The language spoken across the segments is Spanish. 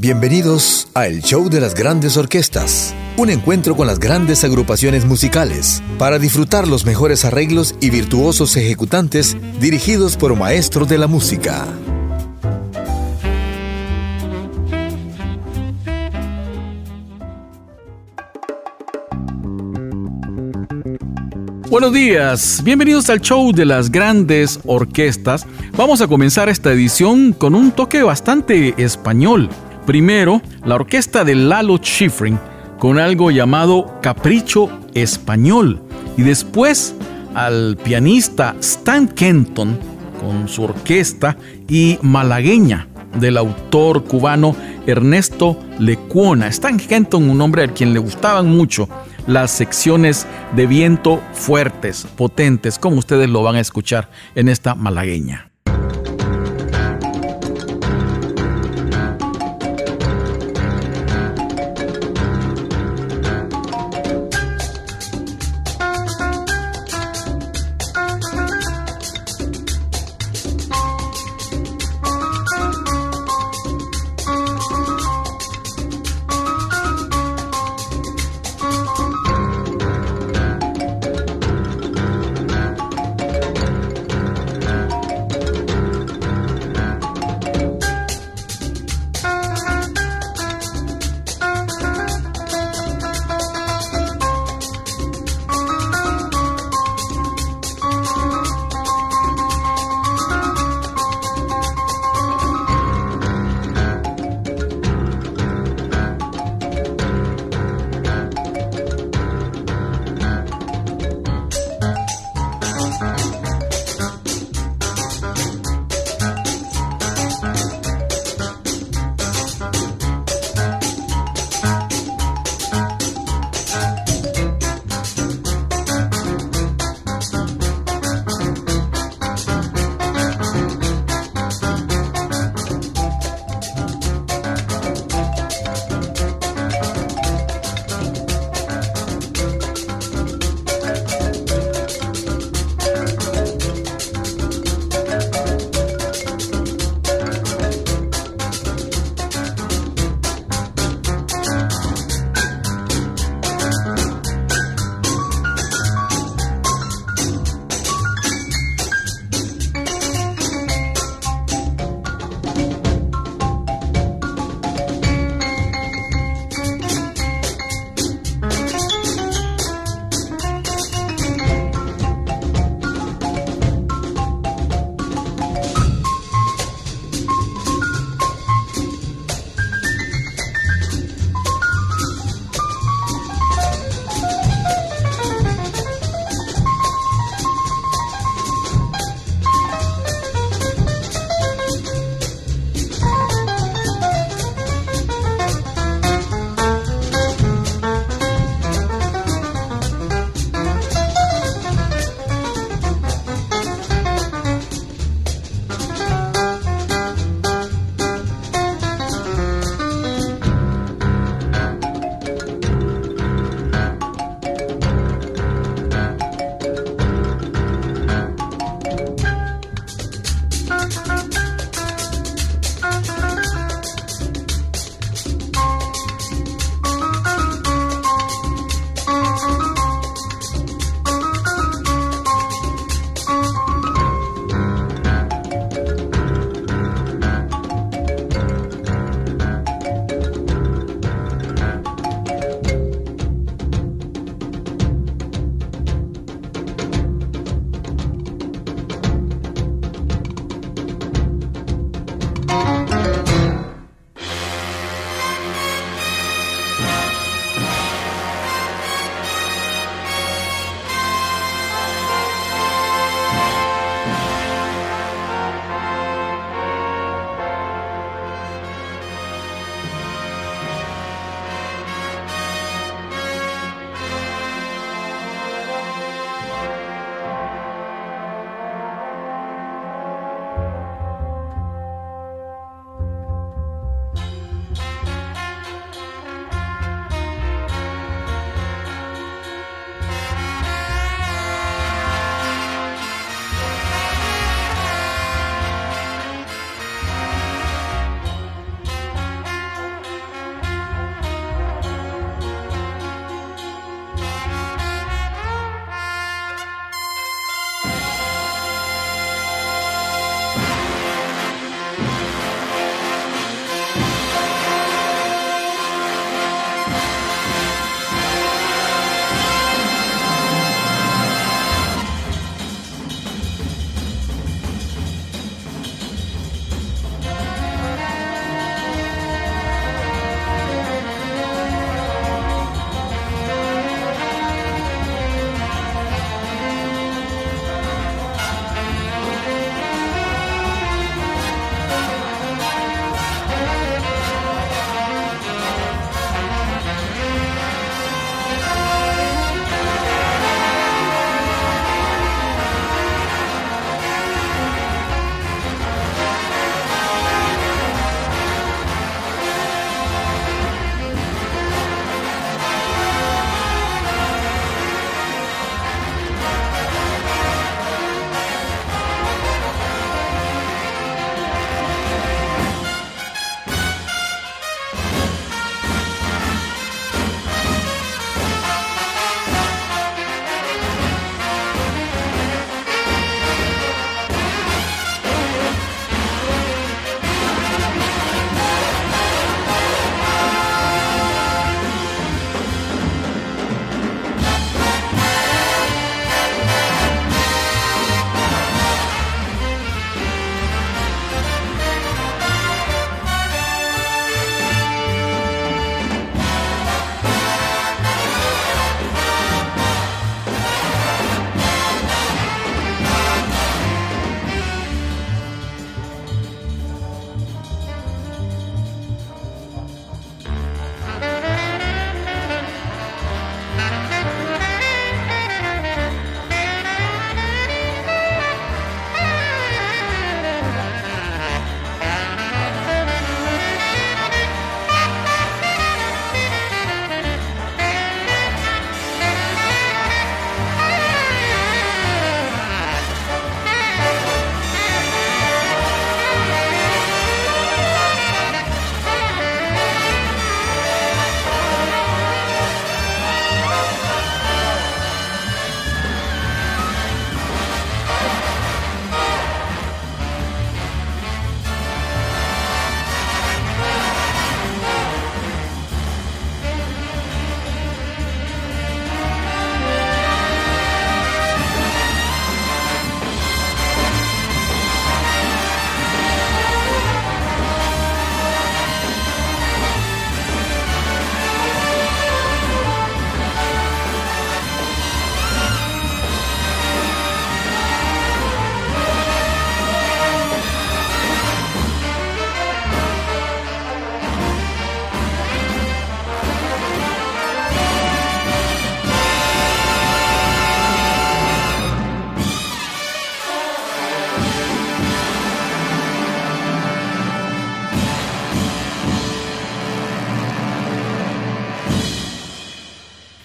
Bienvenidos a El Show de las Grandes Orquestas, un encuentro con las grandes agrupaciones musicales para disfrutar los mejores arreglos y virtuosos ejecutantes dirigidos por maestros de la música. Buenos días, bienvenidos al show de las grandes orquestas. Vamos a comenzar esta edición con un toque bastante español. Primero, la orquesta de Lalo Schifrin con algo llamado Capricho Español. Y después al pianista Stan Kenton con su orquesta y malagueña del autor cubano Ernesto Lecuona. Stan Kenton, un hombre al quien le gustaban mucho las secciones de viento fuertes, potentes, como ustedes lo van a escuchar en esta malagueña.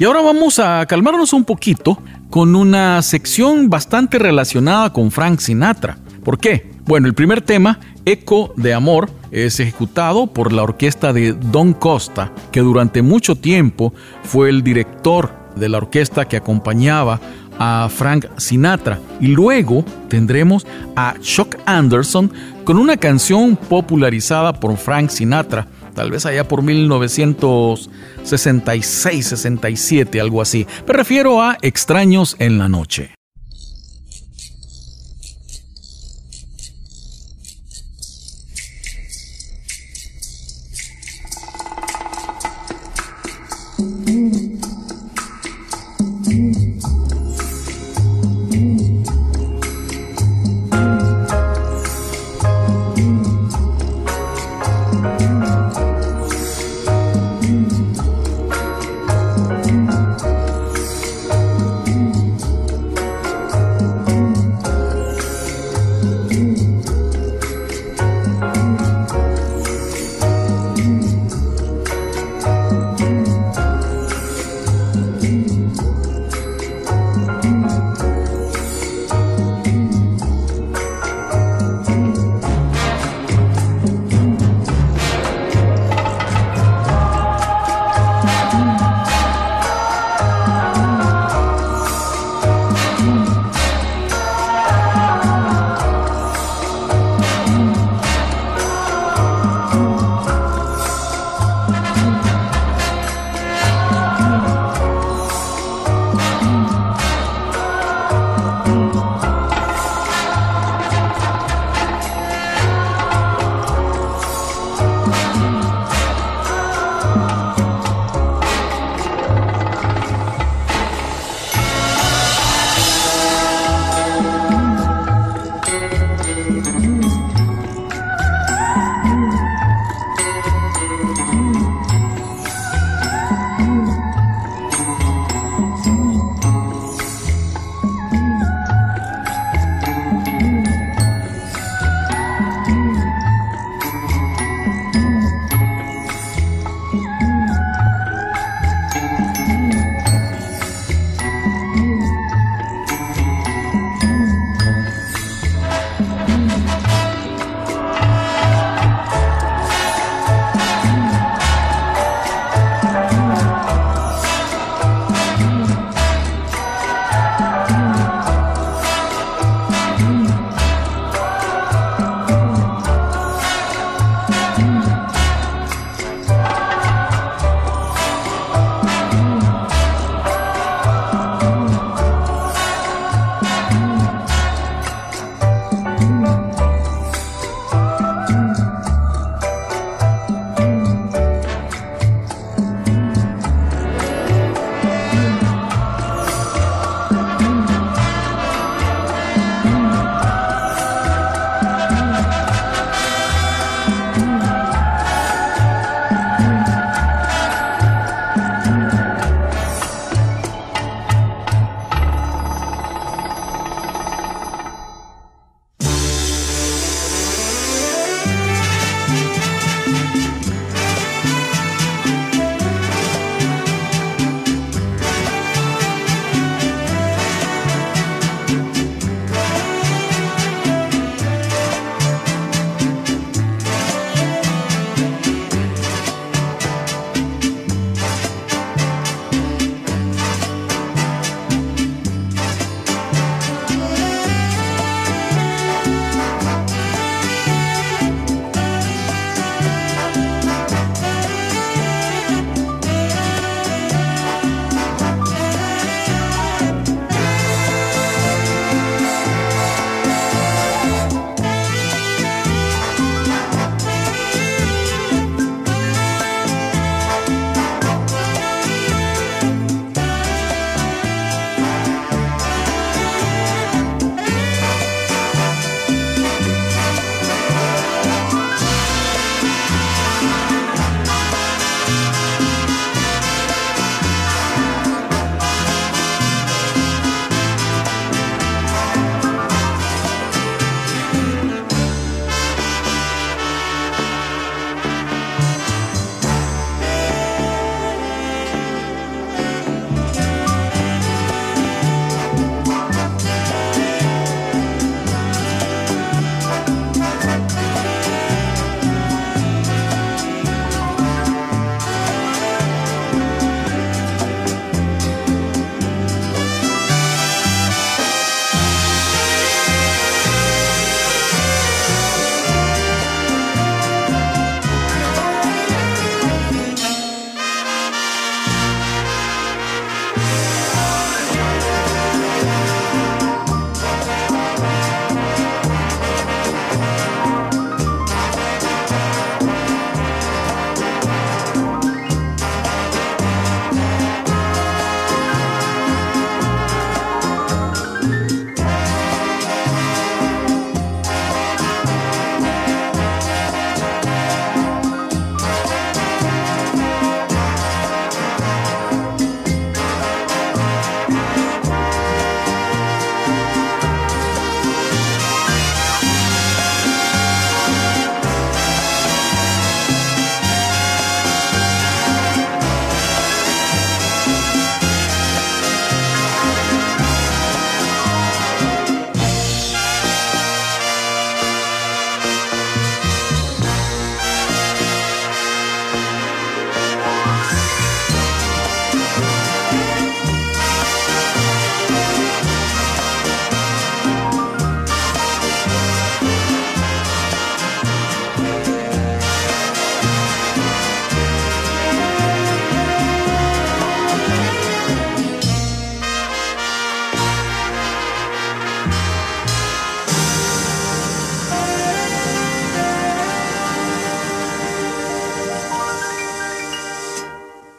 Y ahora vamos a calmarnos un poquito con una sección bastante relacionada con Frank Sinatra. ¿Por qué? Bueno, el primer tema, Eco de Amor, es ejecutado por la orquesta de Don Costa, que durante mucho tiempo fue el director de la orquesta que acompañaba a Frank Sinatra. Y luego tendremos a Chuck Anderson con una canción popularizada por Frank Sinatra, tal vez allá por 1966, 67, algo así. Me refiero a Extraños en la Noche.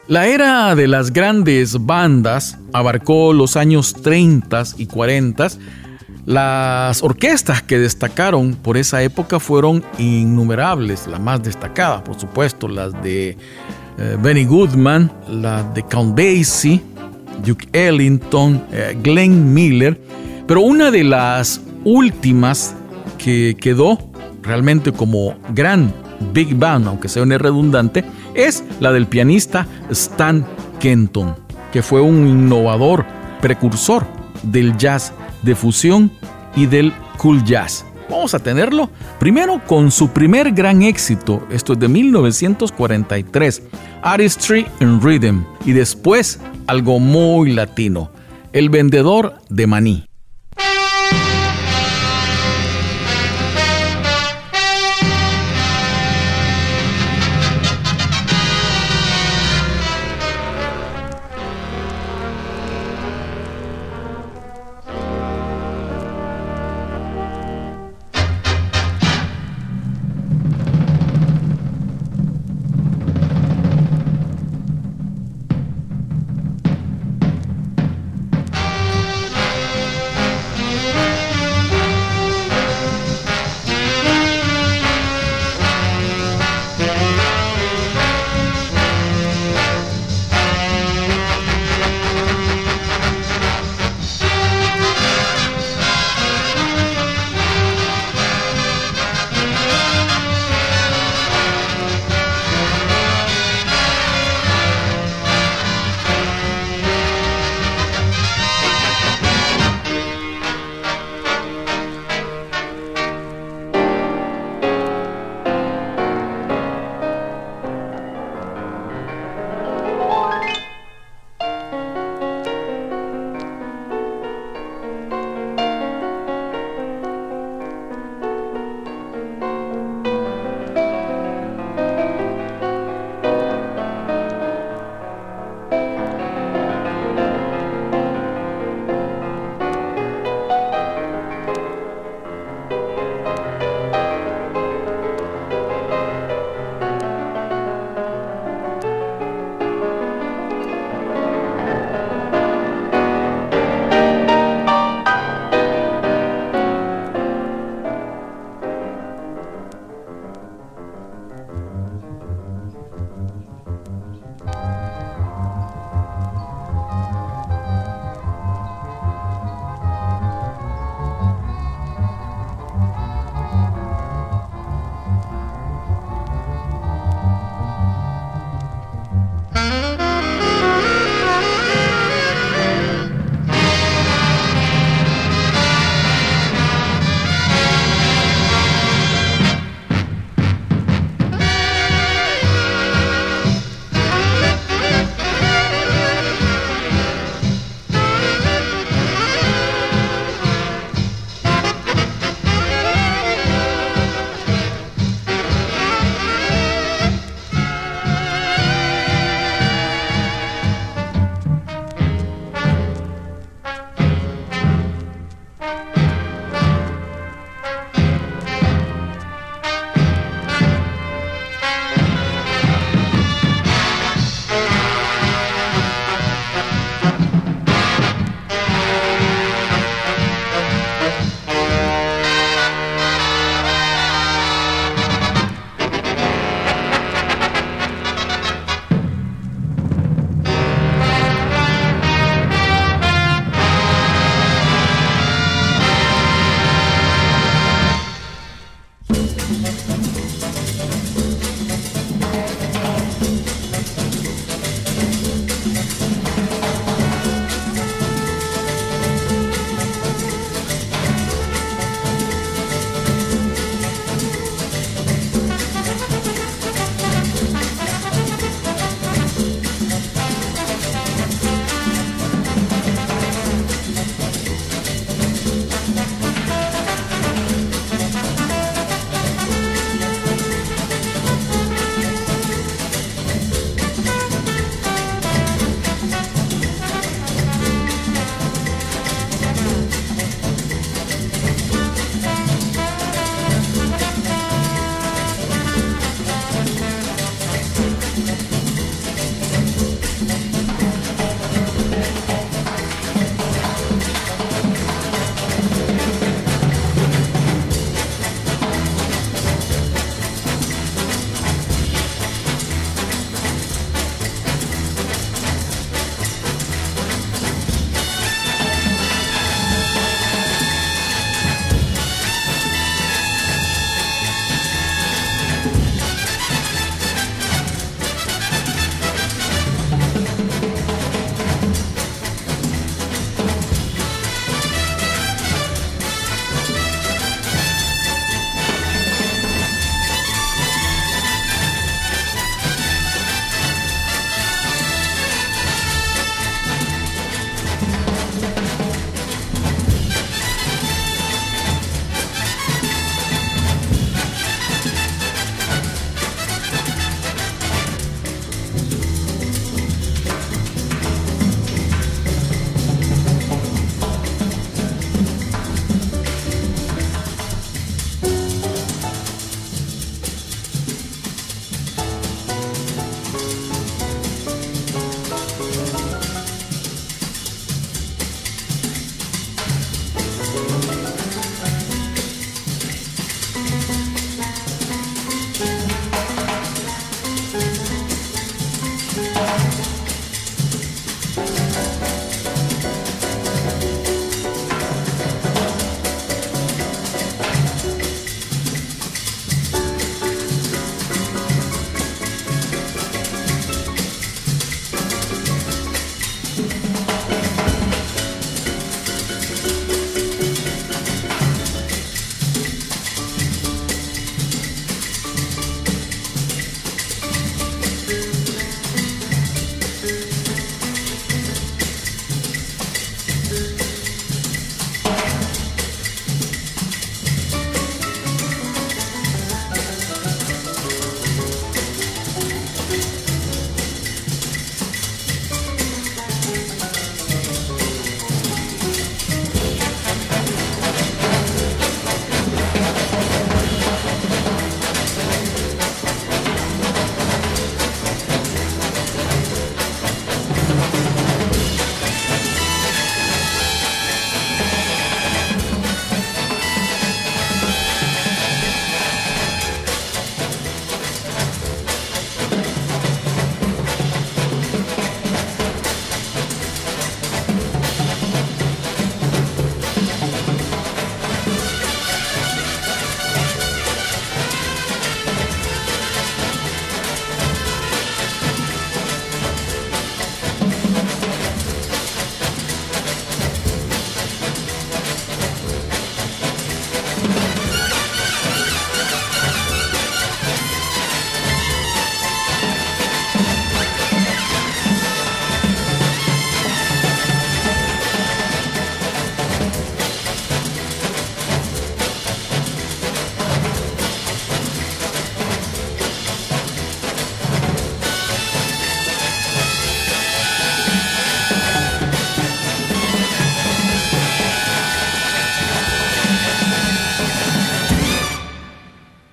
La era de las grandes bandas abarcó los años 30 y 40. Las orquestas que destacaron por esa época fueron innumerables, las más destacadas, por supuesto, las de eh, Benny Goodman, las de Count Basie, Duke Ellington, eh, Glenn Miller, pero una de las últimas que quedó realmente como gran big band, aunque un redundante, es la del pianista Stan Kenton, que fue un innovador, precursor del jazz de fusión y del cool jazz. Vamos a tenerlo primero con su primer gran éxito, esto es de 1943, Artistry and Rhythm, y después algo muy latino, El vendedor de maní.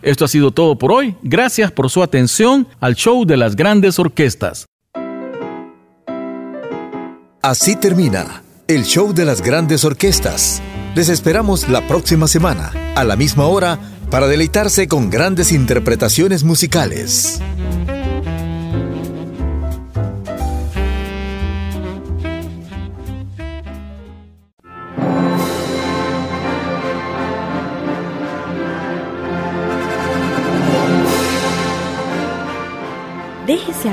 Esto ha sido todo por hoy. Gracias por su atención al show de las grandes orquestas. Así termina el show de las grandes orquestas. Les esperamos la próxima semana, a la misma hora, para deleitarse con grandes interpretaciones musicales.